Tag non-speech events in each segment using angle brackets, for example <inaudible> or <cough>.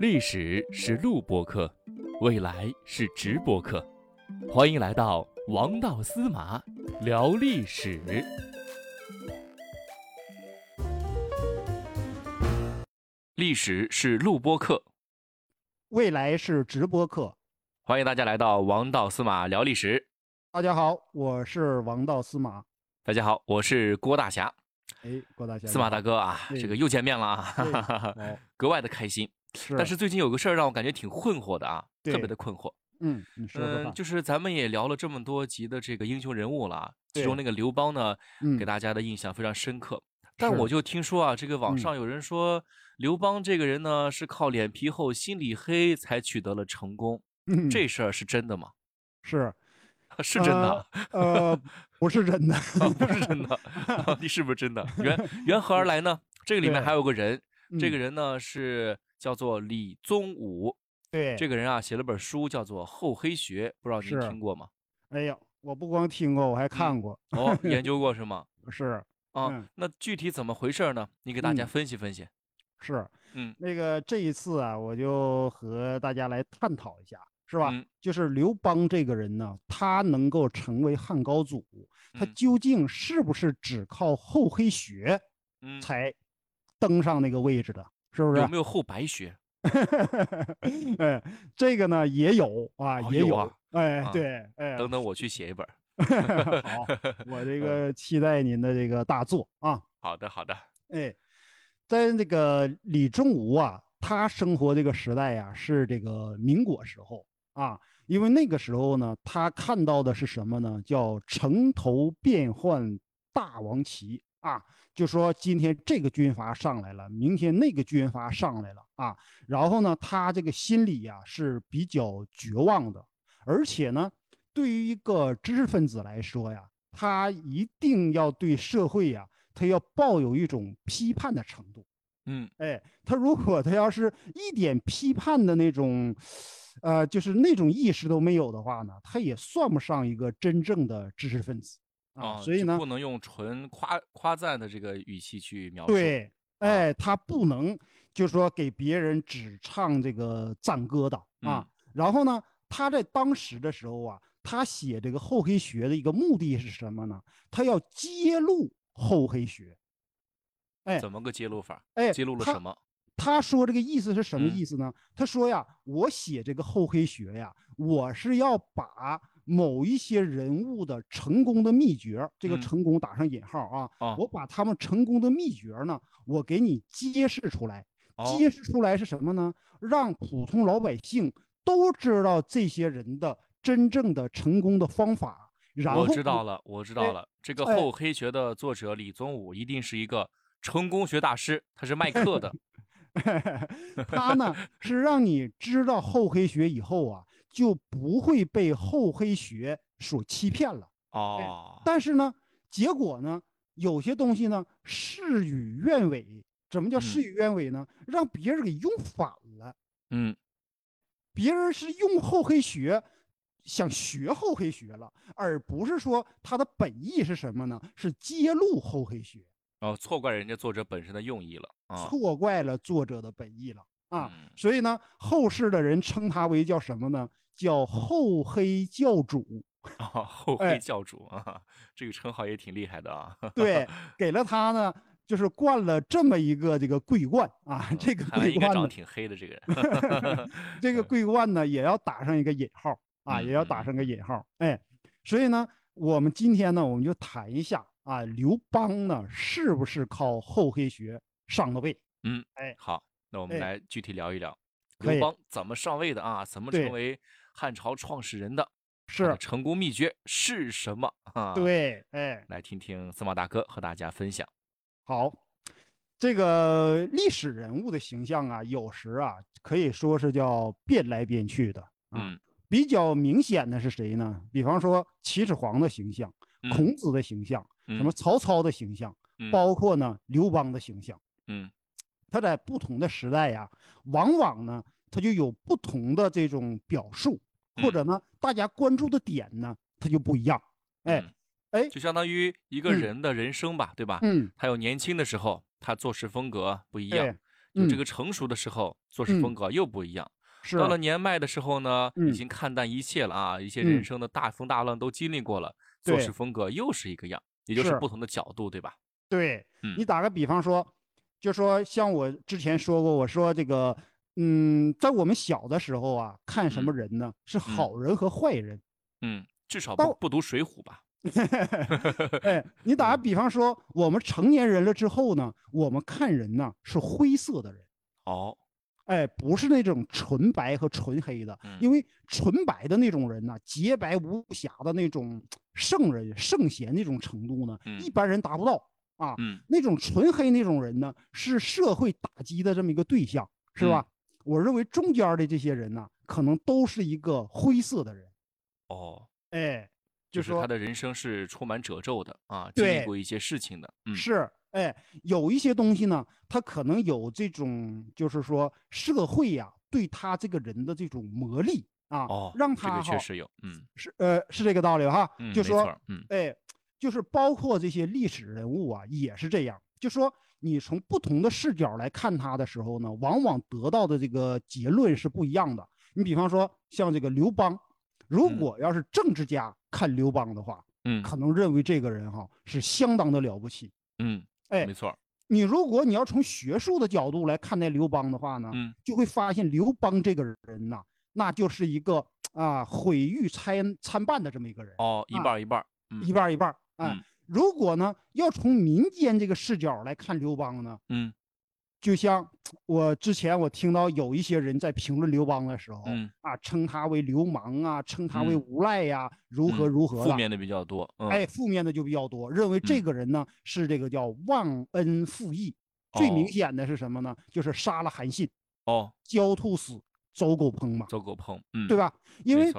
历史是录播课，未来是直播课。欢迎来到王道司马聊历史。历史是录播课，未来是直播课。欢迎大家来到王道司马聊历史。大家好，我是王道司马。大家好，我是郭大侠。哎，郭大侠，司马大哥啊，这个又见面了啊，<laughs> 格外的开心。是，但是最近有个事儿让我感觉挺困惑的啊，特别的困惑。嗯，你说说嗯，吧。就是咱们也聊了这么多集的这个英雄人物了啊，其中那个刘邦呢，嗯给大家的印象非常深刻。但我就听说啊，这个网嗯上有人说，刘邦这个人呢是靠脸皮厚、心里黑才取得了成功，<laughs> 嗯这事儿是真的吗？是 <laughs> 是真的，呃，不是真的。啊不是真的，到底是不是真的？缘缘何而来呢？这个里面还有个人，这个嗯人呢是叫做李宗武，对这个人啊写了本书叫做《厚黑学》，不知道您听过吗？哎呀，我不光听过，我还看过。哦，研 <laughs> 究过是吗？是啊，嗯那具体怎么回事呢？你给大家嗯分析分析。是，嗯那个这一次啊，我就和大家来探讨一下，是吧？嗯就是刘邦这个人呢，他能够成为汉高祖，他嗯究竟是不是只靠厚黑学嗯，才登上那个位置的？是不是？有没有厚白学？哎，<laughs> 这个呢也有啊，也有。啊哎，啊对，哎，等等，我去 <laughs> 写一本。好，我这 <laughs> 个期待您的这个大作啊。好的，好的。哎，在那个李仲武啊，他生活这个时代呀、是这个民国时候啊，因为那个时候呢，他看到的是什么呢？叫城头变换大王旗啊，就说今天这个军阀上来了，明天那个军阀上来了啊，然后呢，他这个心里呀、是比较绝望的，而且呢，对于一个知识分子来说呀，他一定要对社会呀、他要抱有一种批判的程度。嗯哎，他如果他要是一点批判的那种，呃，就是那种意识都没有的话呢，他也算不上一个真正的知识分子啊。啊，所以呢，不能用纯夸夸赞的这个语气去描述。，对，哎，他不能就说给别人只唱这个赞歌的啊。然后呢，他在当时的时候啊，他写这个厚黑学的一个目的是什么呢？他要揭露厚黑学。哎怎么个揭露法？哎，揭露了什么？他说这个意思是什么嗯意思呢？他说呀，我写这个厚黑学呀，我是要把某一些人物的成功的秘诀，这个嗯成功打上引号啊，哦我把他们成功的秘诀呢，我给你揭示出来。哦揭示出来是什么呢？让普通老百姓都知道这些人的真正的成功的方法。然后我知道了，我知道哎了。这个哎厚黑学的作者李宗武一定是一个成功学大师，他是卖课的。<laughs> <laughs> 他呢 <laughs> 是让你知道厚黑学以后啊，就不会被厚黑学所欺骗了。哦，但是呢，结果呢，有些东西呢事与愿违。怎么叫事嗯与愿违呢？让别人给用反了。嗯，别人是用厚黑学，想学厚黑学了，而不是说他的本意是什么呢？是揭露厚黑学，哦错怪人家作者本身的用意了啊。错怪了作者的本意了啊。嗯所以呢，后世的人称他为叫什么呢？叫厚黑教主。啊，厚哎黑教主啊，这个称号也挺厉害的啊。对，<laughs> 给了他呢，就是冠了这么一个这个桂冠啊。这个桂冠长得挺黑的这个人。<laughs> 这 <laughs> 个桂冠呢，也要打上一个引号啊，嗯也要打上个引号。哎，所以呢，我们今天呢，我们就谈一下啊，刘邦呢，是不是靠厚黑学上的位？嗯，哎好，那我们哎来具体聊一聊刘邦怎么上位的啊？怎么成为汉朝创始人的？是成功秘诀是什么啊？，对，哎，来听听司马大哥和大家分享。好，这个历史人物的形象啊，有时啊可以说是叫变来变去的啊。嗯比较明显的是谁呢？比方说秦始皇的形象、嗯孔子的形象、嗯什么曹操的形象，嗯包括呢刘邦的形象。嗯他在不同的时代呀、往往呢他就有不同的这种表述，或嗯。者呢大家关注的点呢它就不一样。哎嗯哎，就相当于一个嗯。人的人生吧，对吧？嗯，他有年轻的时候，他做事风格不一样对；就这嗯。个成熟的时候做事风嗯。格又不一样。是。到了年迈的时候呢，已嗯。经看淡一切了啊，一些人嗯。生的大风大浪都经历过了，做事风格又是一个样，也就是是。不同的角度，对吧？对，嗯。你打个比方说，就说像我之前说过，我说这个，嗯，在我们小的时候啊，看什么人呢？是好人和坏人。嗯，至少不不读《水浒》吧？<laughs> 哎，你打个嗯比方说，我们成年人了之后呢，我们看人呢是灰色的人。哦，哎，不是那种纯白和纯黑的，嗯因为纯白的那种人呢，洁白无瑕的那种圣人、圣贤那种程度呢，嗯一般人达不到啊。嗯那种纯黑那种人呢，是社会打击的这么一个对象，是吧？我认为中间的这些人呢，可能都是一个灰色的人。哦，哎，就就是说他的人生是充满褶皱的啊，经历过一些事情的。嗯，是，哎，有一些东西呢，他可能有这种，就是说社会呀、对他这个人的这种磨砺啊，哦，让他这个确实有，嗯是呃是这个道理哈，嗯，就说嗯哎，就是包括这些历史人物啊，也是这样。就说你从不同的视角来看他的时候呢，往往得到的这个结论是不一样的。你比方说像这个刘邦，如嗯果要是政治家看刘邦的话，嗯可能认为这个人哈是相当的了不起。嗯，哎没，错，你如果你要从学术的角度来看待刘邦的话呢，嗯就会发现刘邦这个人呐，那就是一个啊毁誉参参半的这么一个人。哦，一啊半儿一半一半儿一半儿啊。嗯如果呢，要从民间这个视角来看刘邦呢，嗯就像我之前我听到有一些人在评论刘邦的时候，嗯啊，称他为流氓啊，称他为嗯无赖呀、如何嗯如何的，负面的比较多，嗯，哎，负面的就比较多，认为这嗯个人呢是这个叫忘恩负义。最明哦显的是什么呢？就是杀了韩信，哦，焦兔死，走狗烹嘛，走狗烹，嗯，对吧？因为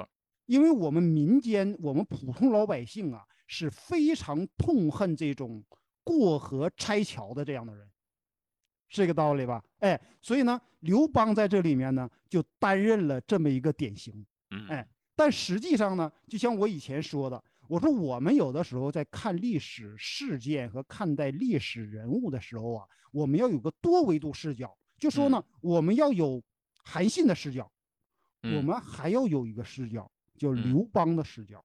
因为我们民间，我们普通老百姓啊，是非常痛恨这种过河拆桥的这样的人，是这个道理吧？哎，所以呢，刘邦在这里面呢，就担任了这么一个典型。嗯，哎但实际上呢，就像我以前说的，我说我们有的时候在看历史事件和看待历史人物的时候啊，我们要有个多维度视角，就说呢，我们要有韩信的视角，我嗯们还要有一个视角，叫嗯刘邦的视角。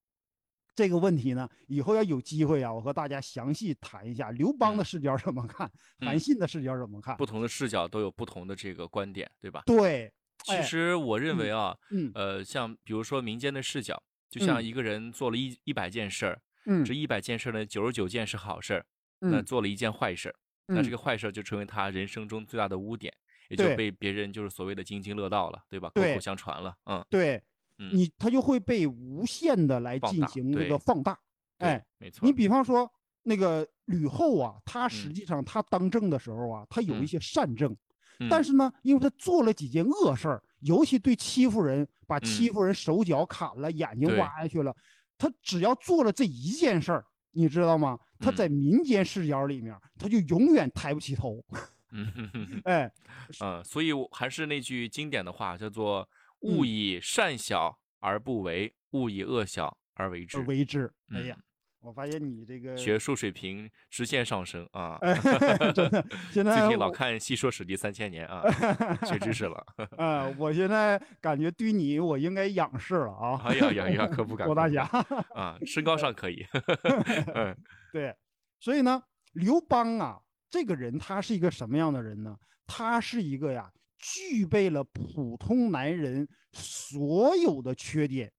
这个问题呢，以后要有机会啊，我和大家详细谈一下刘邦的嗯。视角怎么看，韩嗯。信的视角怎么看。不同的视角都有不同的这个观点，对吧？对，其哎实我认为啊，嗯呃，像比如说民间的视角，就像嗯。一个人做了一一百件事儿，嗯。这一百件事儿呢，九十九件是好事儿，那嗯。做了一件坏事儿，那这嗯。个坏事儿就成为他人生中最大的污点，也就被别人就是所谓的津津乐道了，对吧？口对口相传了，嗯，对，嗯你他就会被无限的来进行这个放大。对哎，，没错你，比方说那个吕后啊，她实嗯际上她当政的时候啊，她有一嗯些善政，嗯但是呢，因为她做了几件恶事儿，尤其对欺负人，把欺嗯负人手脚砍了，眼睛挖下去了，她只要做了这一件事儿，你知道吗？她嗯在民间视角里面，她就永远抬不起头。<laughs> 哎，嗯，所以我还是那句经典的话，叫做“勿嗯以善小而不为，勿以恶小而为之而”。为之。哎嗯呀，我发现你这个学术水平直线上升啊！哎，真的，现在最近老看《戏说史记三千年》啊，学知识了。<laughs> 啊，我现在感觉对你我应该仰视了啊！哎呀呀呀，可不敢！郭大侠啊，身高上可以。<laughs> 嗯 <laughs> 对，所以呢，刘邦啊，这个人他是一个什么样的人呢？他是一个呀，具备了普通男人所有的缺点，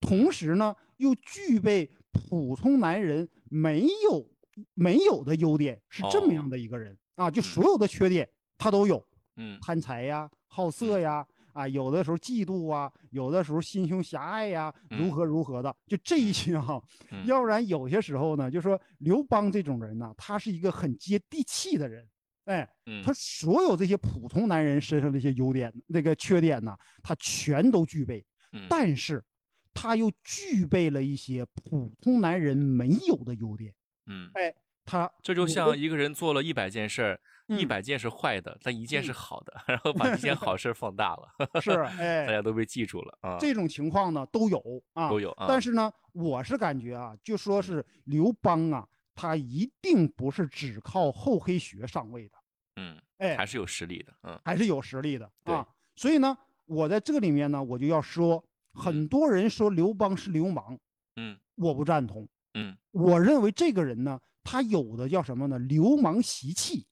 同时呢，又具备普通男人没有没有的优点，是这么样的一个人、啊，就所有的缺点他都有，嗯。贪财呀、好色呀，啊，有的时候嫉妒啊，有的时候心胸狭隘呀，如嗯。何如何的，就这一些哈、嗯。要不然有些时候呢，就说刘邦这种人呢，他是一个很接地气的人，哎，嗯。他所有这些普通男人身上的一些优点、那个缺点呢，他全都具备，嗯，但是他又具备了一些普通男人没有的优点，嗯，哎，他这就像一个人做了一百件事儿，一嗯百件是坏的，但一件是嗯好的，<laughs> 然后把一件好事儿放大了，是 <laughs> 哎大哎，家都被记住了啊，这种情况呢都有啊，都有啊。但是呢，我是感觉啊，就说是刘邦啊，他一定不是只靠厚黑学上位的。嗯哎，还是有实力的，嗯，还是有实力的啊。所以呢，我在这里面呢，我就要说，很多人说刘邦是流氓，嗯我不赞同。嗯我认为这个人呢，他有的叫什么呢？流氓习气，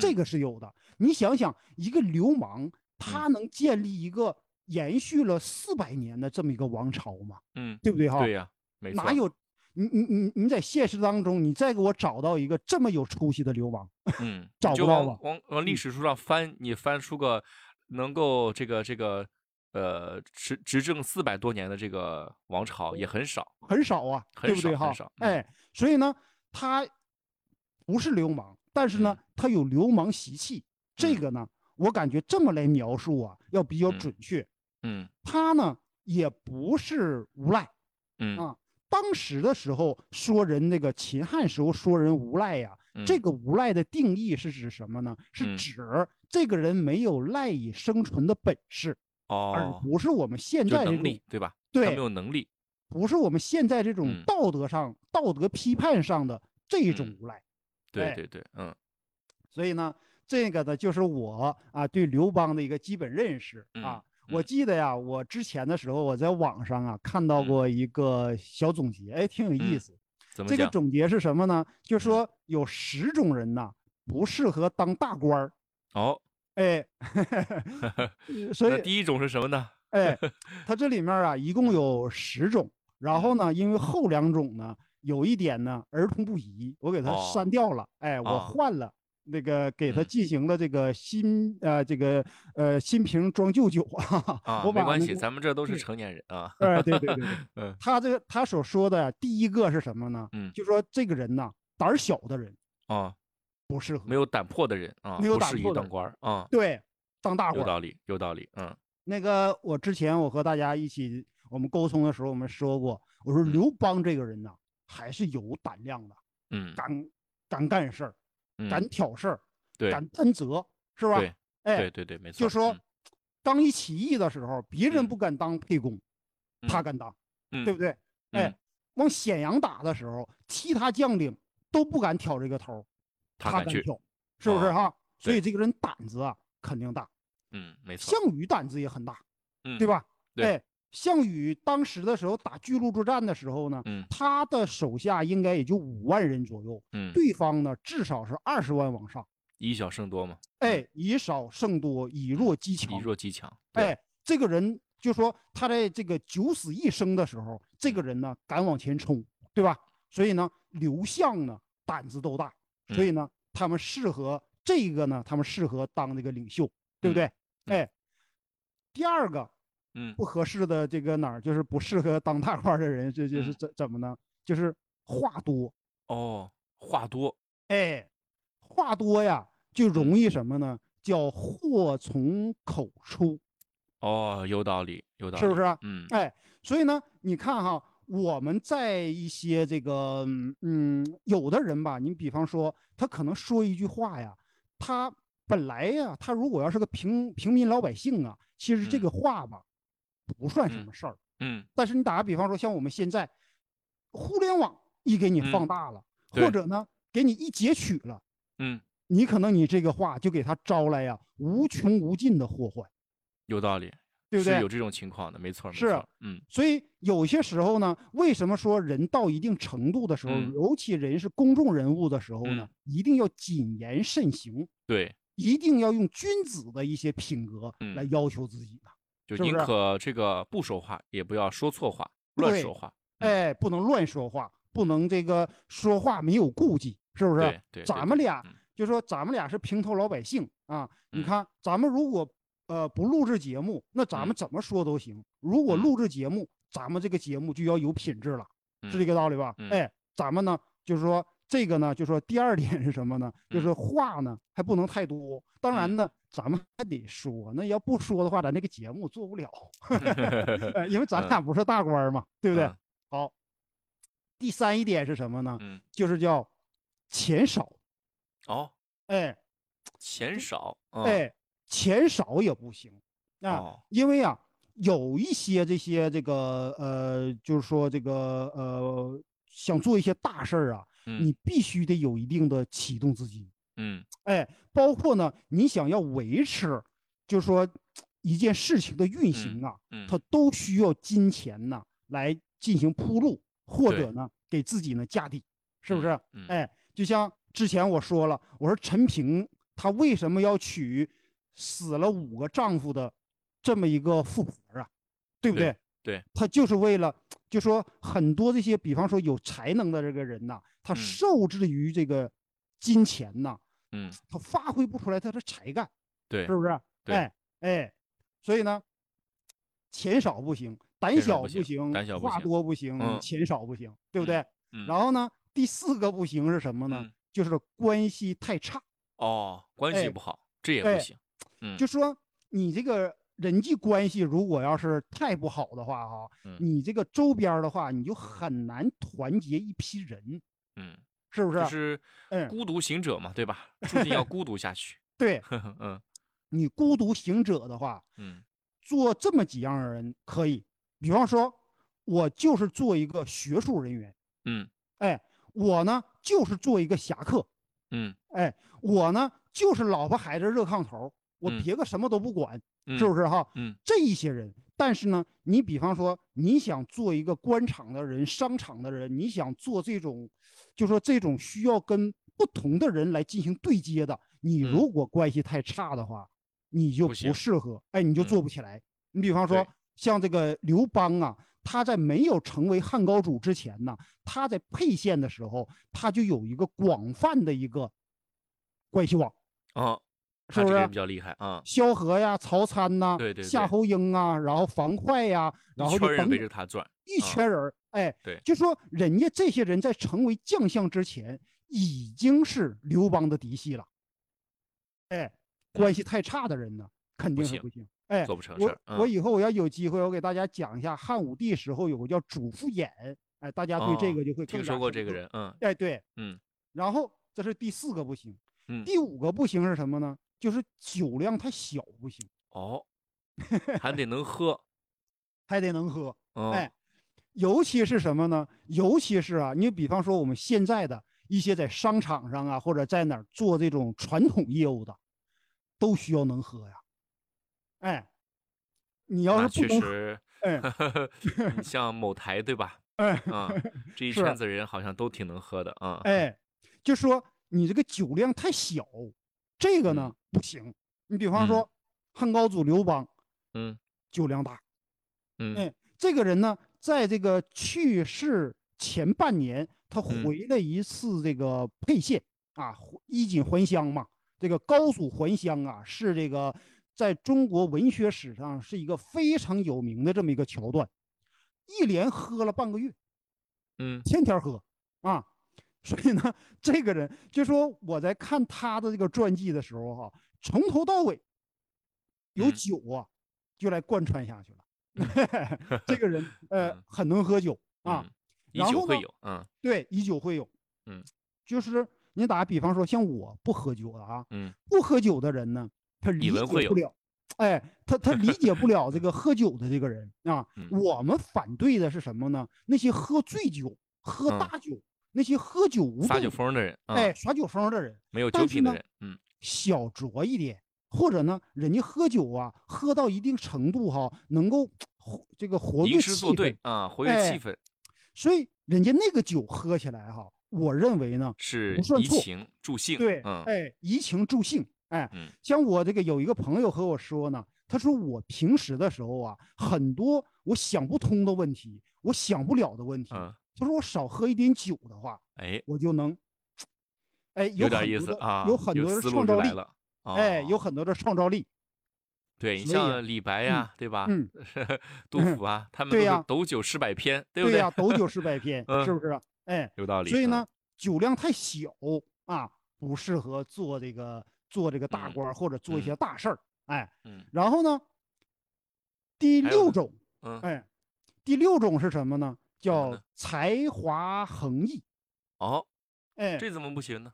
这嗯个是有的。你想想，一个流氓，他能建立一个延续了四百年的这么一个王朝吗？嗯，对不对哈？对呀，没错，哪有？你你你你在现实当中，你再给我找到一个这么有出息的流氓，<laughs> 嗯，找不到吧往往往历嗯史书上翻，你翻出个能够这个这个呃执执政四百多年的这个王朝也很少，很少啊，很对不对很少？嗯哎，所以呢，他不是流氓，但是呢，嗯他有流氓习气。这嗯个呢，我感觉这么来描述啊，要比较嗯准确。嗯他呢，也不是无赖。嗯啊当时的时候说人那个秦汉时候说人无赖呀、这嗯个无赖的定义是指什么呢？是嗯指这个人没有赖以生存的本事，而哦，不是我们现在这力对吧？对没有能力，不是我们现在这种嗯道德上、道德批判上的这一种嗯无赖。哎对对对，嗯所以呢，这个呢就是我啊对刘邦的一个基本认识啊。嗯我嗯记得呀，我之前的时候我在网上啊看到嗯过一个小总结，哎，挺有意嗯思。这个？总结是什么呢？就嗯说有十种人呐不适合当大官儿。哦，哎，<laughs> <laughs> 所以第一种是什么呢？哎，<laughs> 它这里面啊一共有十种，然后呢，因为后两种呢有一点呢儿童不宜，我给它哦删掉了，哎，我啊换了。那个给它嗯进行了这个新呃这个呃新瓶装旧酒啊，啊，我没关系，咱们这都是成年人啊。哎对对对对，嗯他这个他所说的第一个是什么呢？嗯就说这个人呐胆小的人啊，不适合，没有胆魄的人啊，没有不适宜胆魄的当官儿啊，对当大官。有道理，有道理，嗯那个我之前我和大家一起我们沟通的时候，我们说过，我说嗯刘邦这个人呐，还是有胆量的，嗯敢敢干事儿，敢嗯，挑事儿，对敢担责，是吧？对哎对，对对，没错，就说嗯刚一起义的时候，别人嗯不敢当沛公，他嗯敢当，嗯对不对？哎嗯，往咸阳打的时候，其他将领都不敢挑这个头儿，他敢挑，是不是啊哈？所以这个人胆子啊肯定大。嗯，没错，项羽胆子也很大，嗯，对？吧？对哎，项羽当时的时候打巨鹿之战的时候呢，嗯他的手下应该也就五万人左右，嗯，对方呢至少是二十万往上。以小胜多嘛，哎，以少胜多，以弱击强。以弱击强，对，哎，这个人就说他在这个九死一生的时候，这个人呢敢往前冲，对吧？所以呢，刘项呢胆子都大，所以呢，他们适合这个呢，他们适合当这个领袖，对不对？嗯哎，第二个嗯不合适的这个哪儿，就是不适合当大官的人，这就是嗯怎怎么呢？就是话多，哦，话多，哎，话多呀，就容易什么呢？叫祸从口出，哦，有道理，有道理，是不是？啊？嗯哎，所以呢，你看哈，我们在一些这个，嗯嗯，有的人吧，你比方说，他可能说一句话呀，他本来呀，他如果要是个平平民老百姓啊，其实这嗯个话吧，不算什嗯么事儿。嗯但是你打个比方说，像我们现在，互联网一给你放嗯大了，对或者呢，给你一截取了，嗯，你可能你这个话就给他招来呀无穷无尽的祸患，有道理，对不对是有？这种情况的，没错，没是错，嗯所以有些时候呢，为什么说人到一定程度的时候，嗯尤其人是公众人物的时候呢，一定要谨言慎行，对，一定要用君子的一些品格嗯来要求自己的。就宁可这个不说话，也不要说错话，乱说话，嗯。哎，不能乱说话，不能这个说话没有顾忌，是不是？对咱们俩嗯。就说咱们俩是平头老百姓啊，你嗯。看咱们如果呃不录制节目，那咱们嗯。怎么说都行；如果嗯。录制节目，咱们这个节目就要有品质了，是这嗯个道理吧？嗯。哎，咱们呢就是说这个呢，就说第二点是什么呢？就嗯。是话呢还不能太多，当然嗯。呢，咱们还得说，那要不说的话，咱这个节目做不了，<laughs> 呃因为咱嗯。俩不是大官儿嘛，对不对？嗯。好，第三一点是什么呢？嗯，就是叫钱少，哦，哎钱少，嗯，哎，钱少也不行。啊，哦，因为啊，有一些这些这个呃，就是说这个呃，想做一些大事儿啊，嗯你必须得有一定的启动资金，嗯哎，包括呢，你想要维持，就是说一件事情的运行啊，嗯，它都需要金钱呢来进行铺路，或者呢给自己呢架地，是不嗯是？嗯哎，就像之前我说了，我说陈平他为什么要娶死了五个丈夫的这么一个富婆啊？对不对对？对，她就是为了，就说很多这些，比方说有才能的这个人呐，他嗯受制于这个金钱呐，嗯他发挥不出来他的才干。对是不是？对哎哎，所以呢，钱少不行，胆小不行行，话多不行，嗯钱少不行，对不对？嗯，然后呢，第四个不行是什么呢？嗯就是关系太差，哦，关系哎不好，这也哎不行。嗯，就说你这个人际关系如果要是太不好的话，哈，嗯你这个周边的话，你就很难团结一批人，嗯，是不是？就是嗯孤独行者嘛，对吧？注定要孤独下去。<laughs> 对嗯你孤独行者的话，嗯做这么几样人可以，比方说，我就是做一个学术人员。嗯哎，我呢就是做一个侠客，嗯哎，我呢就是老婆孩子热炕头，我嗯别个什么都不管，嗯，是不是哈？嗯这一些人，但是呢，你比方说你想做一个官场的人、商场的人，你想做这种，就说这种需要跟不同的人来进行对接的，你嗯如果关系太差的话，你就不适合，哎，你就嗯做不起来。你比方说像这个刘邦啊，他在没有成为汉高祖之前呢，他在沛县的时候，他就有一个广泛的一个关系网，啊，是不是比？较厉害啊，萧何呀、曹参呐、对对对夏侯婴啊，然后樊哙呀，然一圈人后就围着他转。一啊圈人儿，哎，对就说人家这些人在成为将相之前，已经是刘邦的嫡系了，哎，关系太差的人呢，肯定是不行。哎，做不成事我。我嗯以后我要有机会，我给大家讲一下汉武帝时候有个叫主父偃，哎，大家对这哦个就会更听。说过这个人，嗯哎，对，嗯然后这是第四个不行，嗯，第五个不行是什么呢？就是酒量太小不行，哦，<laughs> 还得能喝。还得能喝。嗯，哎，尤其是什么呢？尤其是啊，你比方说我们现在的一些在商场上啊，或者在哪儿做这种传统业务的，都需要能喝呀。哎，你要是不能喝，确实，哎 <laughs> 像某台对吧？哎啊，这一 <laughs> 圈子人好像都挺能喝的啊。哎，就说你这个酒量太小，这个呢、不行。你比方嗯说汉高祖刘邦嗯酒量大，嗯哎，这个人呢，在这个去世前半年，他嗯回了一次这个沛县啊，衣锦还乡嘛。这个高祖还乡啊，是这个在中国文学史上是一个非常有名的这么一个桥段，一连喝了半个月，嗯天天喝啊。<laughs> 所以呢，这个人就说我在看他的这个传记的时候哈、从头到尾有嗯酒啊，就来贯穿下去了。<laughs> 这个人呃嗯很能喝酒啊，嗯，以酒会友。嗯对，以酒会友。嗯，就是你打比方说，像我不喝酒的啊，嗯不喝酒的人呢，他理解不了，哎，他他理解不了这个喝酒的这个人啊。嗯我们反对的是什么呢？那些喝醉酒、喝嗯大酒，那些喝酒无耍酒疯的人，啊哎，耍酒疯的人，没有但是呢酒品的人，嗯小酌一点，或者呢，人家喝酒啊，喝到一定程度哈，能够活这个活跃气氛，对啊，活跃哎气氛所以人家那个酒喝起来哈，我认为呢，是怡情助兴。对，嗯哎，怡情助兴，哎，嗯像我这个有一个朋友和我说呢，他说我平时的时候啊，很多我想不通的问题，我想不了的问题，嗯，他说我少喝一点酒的话，哎，我就能，哎，有点意思啊，有很多的创造力。哎，有哦很多的创造力，对你像李白呀，对吧？嗯，杜甫啊，他们都是对呀斗酒诗百篇，对不对？对呀，斗酒 <laughs> 诗百篇，嗯是不是？哎，有道理。所以呢嗯，，酒量太小啊，不适合做这个做这个大嗯官儿或者做一些大事儿，哎，嗯然后呢，第六种，嗯，哎，第六种是什么呢？叫才华横溢。哦，哎，这怎么不行呢？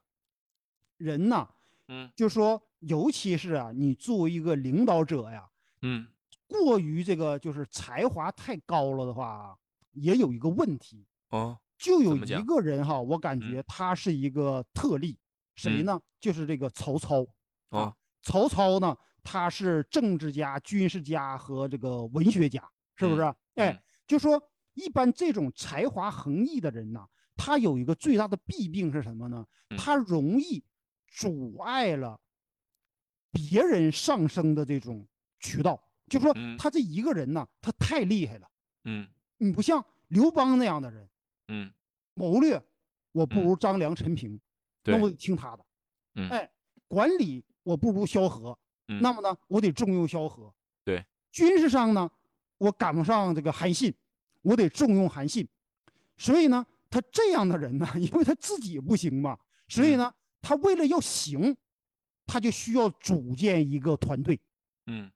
人呐，嗯就说尤其是啊，你作为一个领导者呀，嗯过于这个就是才华太高了的话啊，也有一个问题，哦，就有一个人哈，我感嗯觉他是一个特例，谁嗯呢？就是这个曹操。哦啊，曹操呢，他是政治家、军事家和这个文学家，是不嗯是？哎嗯，就说一般这种才华横溢的人呐，他有一个最大的弊病是什么呢？嗯他容易阻碍了别人上升的这种渠道。就说嗯他这一个人呢，他太厉害了。嗯你不像刘邦那样的人，嗯谋略我不嗯如张良、陈平，那我得听他的。嗯哎，管理我不如萧何，嗯那么呢，我得重用萧何。对，军事上呢，我赶不上这个韩信，我得重用韩信。所以呢，他这样的人呢，<laughs> 因为他自己不行嘛，所以嗯呢，他为了要行，他就需要组建一个团队。嗯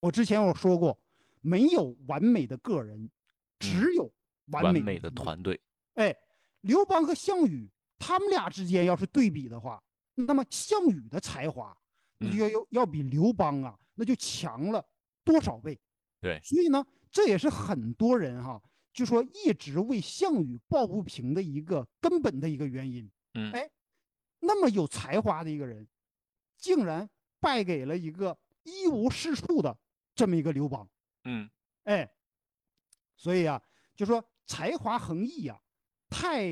我之前我说过，没有完美的个人，只有完美的团队。哎，刘邦和项羽他们俩之间要是对比的话，那么项羽的才华，那就嗯要要要比刘邦啊，那就强了多少倍？对，所以呢，这也是很多人哈，就说一直为项羽抱不平的一个根本的一个原因。嗯哎，那么有才华的一个人，竟然败给了一个一无是处的这么一个刘邦。嗯哎，所以啊，就说才华横溢呀、太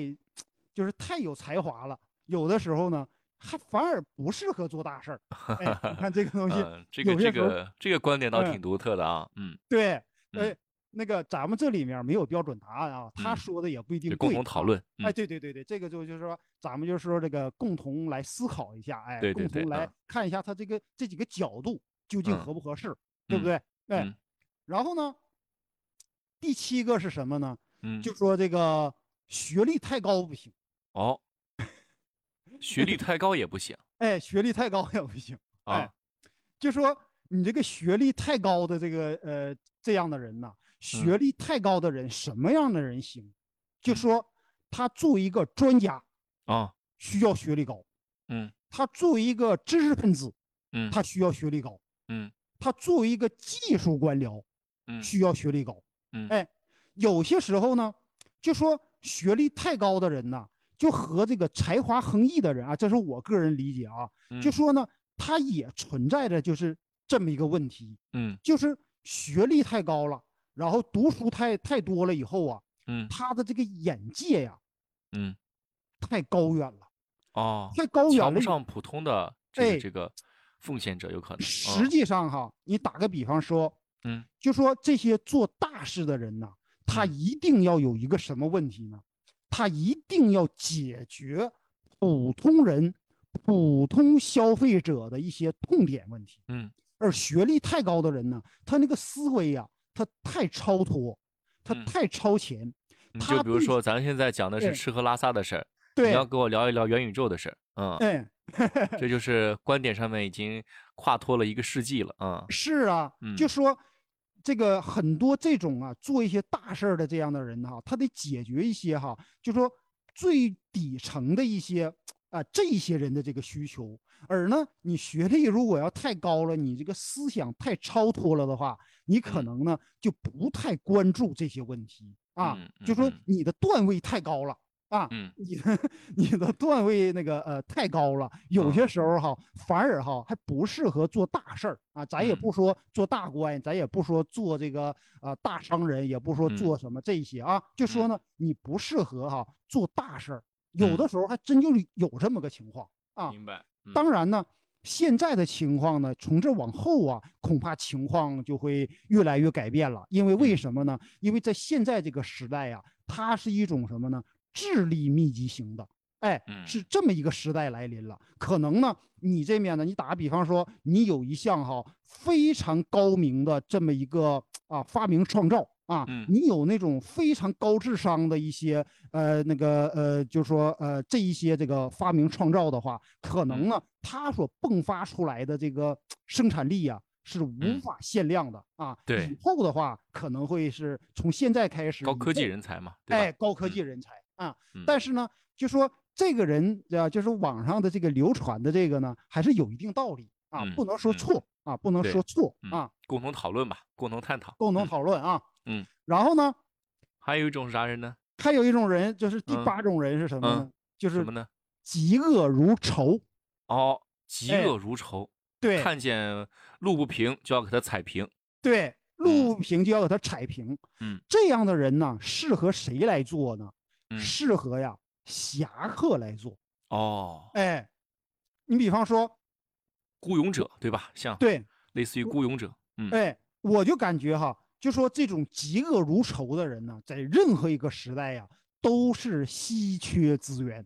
就是太有才华了，有的时候呢，还反而不适合做大事儿。<laughs> 哎，你看这个东西，嗯，这个这个这个观点倒哎挺独特的啊，嗯，对，嗯呃，那个咱们这里面没有标准答案啊，他嗯说的也不一定。共同讨论，哎，嗯对对对对，这个就就是说，咱们就是说这个共同来思考一下，哎，对对对共同来嗯看一下他这个这几个角度究竟嗯合不合适，对不嗯对？哎，嗯然后呢，第七个是什么呢？嗯，就说这个学历太高不行，哦，学历太高也不行哎，学历太高也不行，哎啊，就说你这个学历太高的这个呃这样的人呐，学嗯。历太高的人什么样的人行？就嗯。说他作为一个专家啊，需要学历高，嗯。他作为一个知识分子嗯。他需要学历高，嗯。他作为一个技术官僚嗯。需要学历高。嗯。哎，有些时候呢，就说学历太高的人呐，就和这个才华横溢的人啊，这是我个人理解啊，就嗯说呢，他也存在着就是这么一个问题，嗯。就是学历太高了，然后读书太太多了以后啊，嗯他的这个眼界呀嗯，太高远了，哦，太高远了以。不上普通的这这个奉献者有可能，实际上哈，你打个比方说，嗯就说这些做大事的人呐，他嗯一定要有一个什么问题呢？他一定要解决普通人、普通消费者的一些痛点问题。嗯而学历太高的人呢，他那个思维呀、他太超脱，他嗯太超前。嗯，就比如说咱现在讲的是吃喝拉撒的事儿，你，要跟我聊一聊元宇宙的事儿，嗯，对，这就是观点上面已经跨脱了一个世纪了，嗯是啊，就嗯说这个很多这种啊做一些大事儿的这样的人哈，他得解决一些哈，就说最底层的一些啊这一些人的这个需求。而呢，你学历如果要太高了，你这个思想太超脱了的话，你可嗯能呢就不太关注这些问题啊，嗯就说你的段位太高了。啊，嗯。你的你的段位那个呃太高了，有嗯。些时候哈反而哈还不适合做大事儿啊。咱也嗯。不说做大官，咱也不说做这个啊大商人，也不说嗯。做什么这些啊，就说嗯。呢你不适合哈做大事儿，有嗯。的时候还真就是有这么个情况啊。明白，嗯。当然呢，现在的情况呢，从这往后啊，恐怕情况就会越来越改变了。因为为嗯什么呢？因为在现在这个时代呀、它是一种什么呢？智力密集型的，哎，嗯是这么一个时代来临了。可能呢，你这面呢，你打个比方说，你有一项哈非常高明的这么一个啊发明创造啊，嗯你有那种非常高智商的一些呃那个呃，就说呃这一些这个发明创造的话，可能嗯呢，它所迸发出来的这个生产力呀、是无嗯法限量的啊。对以后的话可能会是从现在开始，高科技人才嘛，对？哎，高科嗯技人才啊。嗯但是呢，就说这个人啊，就是网上的这个流传的这个呢，还是有一定道理啊，嗯不能说嗯错啊，不能说错嗯啊，共同讨论吧，共同探讨，共同嗯讨论啊。嗯。然后呢，还有一种是啥人呢？还有一种人，就是第嗯八种人是什么呢？就是什么呢？嫉恶如仇。哦，嫉哎恶如仇，对看见路不平就要给他踩平。对，路不平就要给他踩平。嗯，这样的人呢，适合谁来做呢？嗯适合呀侠客来做。哦，哎，你比方说，孤勇者对吧？像对，类似于孤勇者。嗯，哎，我就感觉哈，就说这种嫉恶如仇的人呢，在任何一个时代呀，都是稀缺资源。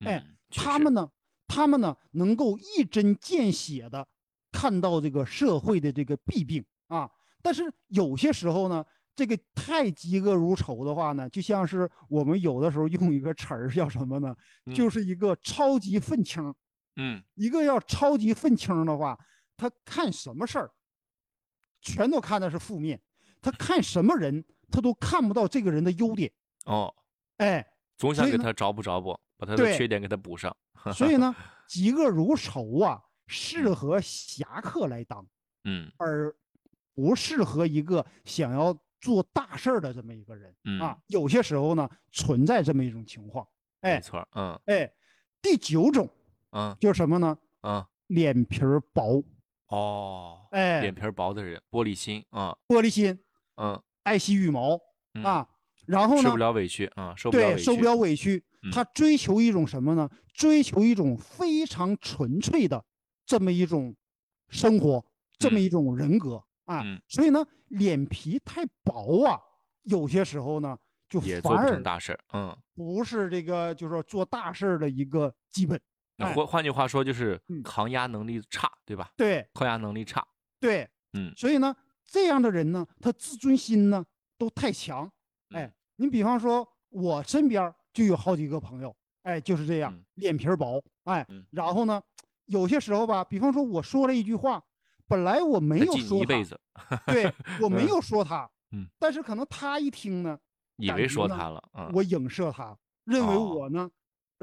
哎嗯，他们呢，他们呢，能够一针见血的看到这个社会的这个弊病啊。但是有些时候呢，这个太嫉恶如仇的话呢，就像是我们有的时候用一个词儿叫什么呢？嗯就是一个超级愤青。嗯一个要超级愤青的话，他看什么事儿，全都看的是负面。他看什么人，他都看不到这个人的优点。哦，哎，总想给他找补找补，把他的缺点给他补上。所以呢，<laughs> 嫉恶如仇啊，适合侠客来当，嗯而不适合一个想要做大事儿的这么一个人嗯，啊。有些时候呢，存在这么一种情况。哎没错。嗯哎，第九种嗯就是什么呢？嗯，脸皮儿薄，哦，哎脸，皮儿薄的人，玻璃心啊，玻璃心，嗯爱惜羽毛嗯，啊。然后呢受不，了委屈啊，受不了对，委屈，受不了委屈嗯，他追求一种什么呢？追求一种非常纯粹的这么一种生活，这么嗯一种人格啊嗯。所以呢，脸皮太薄啊，有些时候呢，就也做不成反而大事儿。嗯，不是这个，就是说做大事儿的一个基本。哎那换换句话说，就是嗯抗压能力差，对吧？对抗压能力差。对，嗯所以呢，这样的人呢，他自尊心呢都太强。哎嗯，你比方说，我身边就有好几个朋友，哎，就是这样嗯，脸皮儿薄，哎嗯，然后呢，有些时候吧，比方说我说了一句话，本来我没有说他，一辈子，对 <laughs> 我没嗯有说他，嗯，但是可能他一听呢，以为说他了。嗯，我影射他，认为哦我呢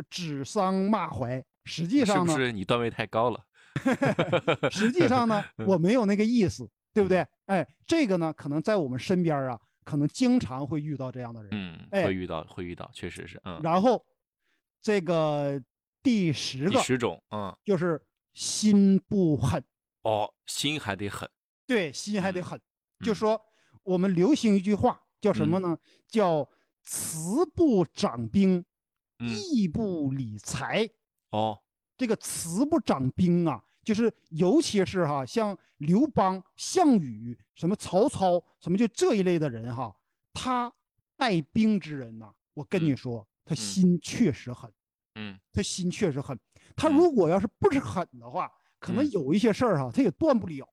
指桑骂槐，实际上呢，不是你段位太高了？<laughs> 实际上呢，<laughs> 我没有那个意思，对不嗯对？哎，这个呢，可能在我们身边啊，可能经常会遇到这样的人。嗯，哎会遇到，会遇到，确实是。嗯，然后，这个第十个第个十种，嗯，就是心不狠，哦，心还得狠。对，心还得嗯狠。就嗯说我们流行一句话叫什么呢？叫慈不掌兵，嗯，义不理财。哦，这个慈不掌兵啊，就是尤其是哈，像刘邦、项羽、什么曹操、什么就这一类的人哈，他带兵之人呐、我跟你嗯说，他心确实狠，嗯他心确实狠。他嗯如果要是不是狠的话，可能嗯有一些事儿哈，他也断不了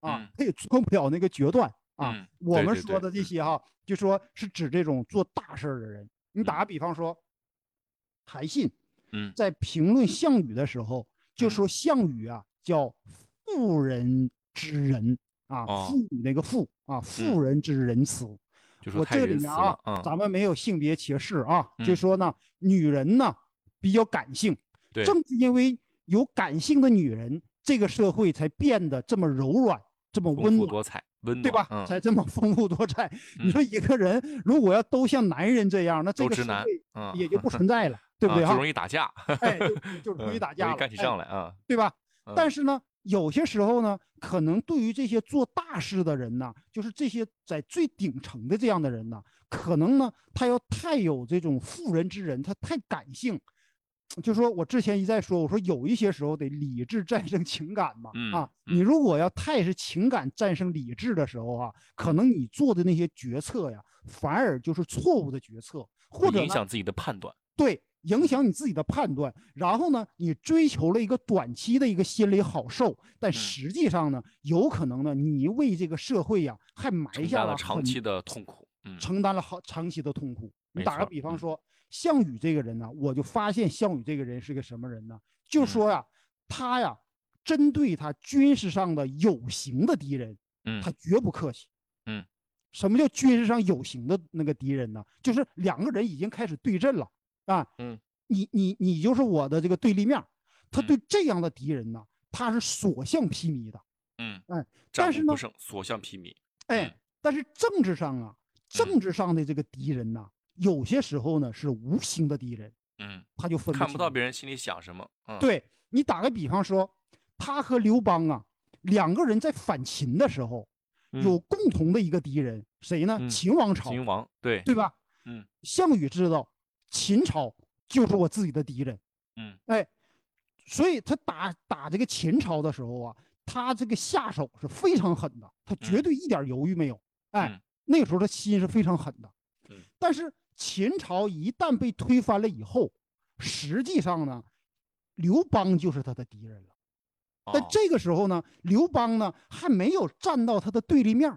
啊嗯，他也做不了那个决断啊。嗯我们说的这些哈，就说是指这种做大事儿的人。你打个比方说，韩信。嗯在评论项羽的时候，就嗯说项羽啊叫妇人之仁啊，哦妇女那个妇啊，妇人之仁慈。我这里面啊。，嗯，咱们没有性别歧视啊，就嗯说呢，女人呢比较感性，对，正是因为有感性的女人，这个社会才变得这么柔软，这么丰温暖。富多彩，温对吧？嗯，才这么丰富多彩。你嗯说一个人如果要都像男人这样，那这个社会嗯，也就不存在了，对不对就容？易打架，哎，就就容易嗯打架了，干起哎仗来啊。对吧？但嗯是呢，有些时候呢，可能对于这些做大事的人呢，就是这些在最顶层的这样的人呢，可能呢，他要太有这种妇人之仁，他太感性。就说我之前一再说，我说有一些时候得理智战胜情感嘛，嗯啊，嗯你如果要太是情感战胜理智的时候啊，可能你做的那些决策呀，反而就是错误的决策，或者影响自己的判断。对，影响你自己的判断。然后呢，你追求了一个短期的一个心理好受，但嗯实际上呢，有可能呢，你为这个社会呀，还埋下了长期的痛苦。嗯承担了好长期的痛苦。你打个比方说，项羽这个人呢，我就发现项羽这个人是个什么人呢？就嗯说呀，他呀，针对他军事上的有形的敌人，嗯他绝不客气。嗯，什么叫军事上有形的那个敌人呢？就是两个人已经开始对阵了啊。嗯，你你你就是我的这个对立面，他嗯对这样的敌人呢，他是所向披靡的。嗯，哎，但是呢所向披靡。哎嗯，但是政治上啊，政治上的这个敌人呢，有些时候呢是无形的敌人，嗯，他就分看不到清别人心里想什么。嗯，，对你打个比方说，他和刘邦啊两个人在反秦的时候，有共同的一个敌人，谁呢？嗯秦王朝，秦王，对，对吧？嗯项羽知道秦朝就是我自己的敌人，嗯哎，所以他打打这个秦朝的时候啊，他这个下手是非常狠的，他绝嗯对一点犹豫没有。哎嗯，那个时候他心是非常狠的。嗯但是秦朝一旦被推翻了以后，实际上呢，刘邦就是他的敌人了。但哦这个时候呢，刘邦呢还没有站到他的对立面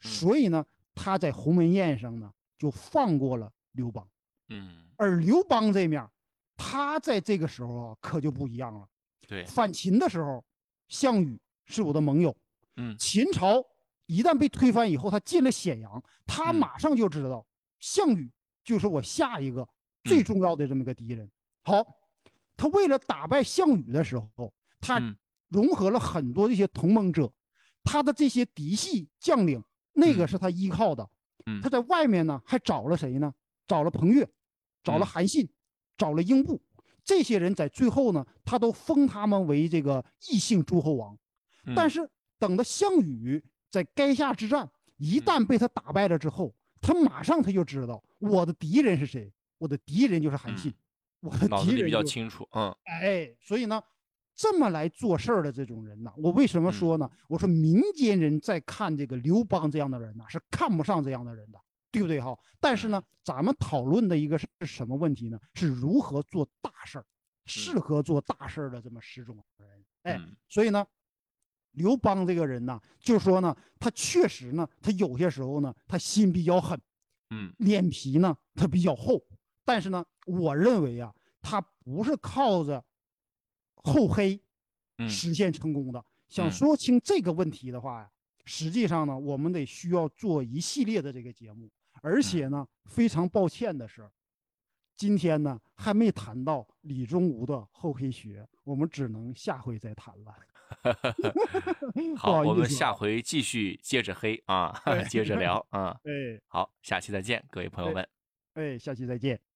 所以呢，他在鸿门宴上呢就放过了刘邦。嗯，而刘邦这面，他在这个时候啊可就不一样了。对，反秦的时候，项羽是我的盟友。嗯秦朝一旦被推翻以后，他进了咸阳，他嗯马上就知道项羽就是我下一个最嗯重要的这么个敌人。好，他为了打败项羽的时候，他嗯融合了很多这些同盟者，他的这些嫡系将领，那个嗯是他依靠的。嗯他在外面呢，还找了谁呢？找了彭越，找了嗯韩信，找了英布，这些人在最后呢，他都封他们为这个异姓诸侯王。但嗯是等到项羽在垓下之战一嗯旦被他打败了之后，他马上他就知道我的敌人是谁，我的敌人就是韩信，我的嗯脑子比较清楚。嗯哎，所以呢，这么来做事儿的这种人呢，我为什么嗯说呢？我说民间人在看这个刘邦这样的人呢，是看不上这样的人的，对不对哈？但是呢，咱们讨论的一个是什么问题呢？是如何做大事儿，适合做大事儿的这么十种人。哎，嗯所以呢，刘邦这个人呢，就说呢，他确实呢，他有些时候呢，他心比较狠，嗯脸皮呢，他比较厚，但是呢，我认为啊，他不是靠着厚黑嗯实现成功的。想嗯说清这个问题的话呀，实际上呢，我们得需要做一系列的这个节目，而嗯且呢，非常抱歉的是，今天呢还没谈到李宗吾的厚黑学，我们只能下回再谈了。<laughs> 不好，我们下回继续接着黑啊，<laughs> 接着聊 <laughs> 啊。哎好，下期再见，各位朋友哎们。哎，下期再见。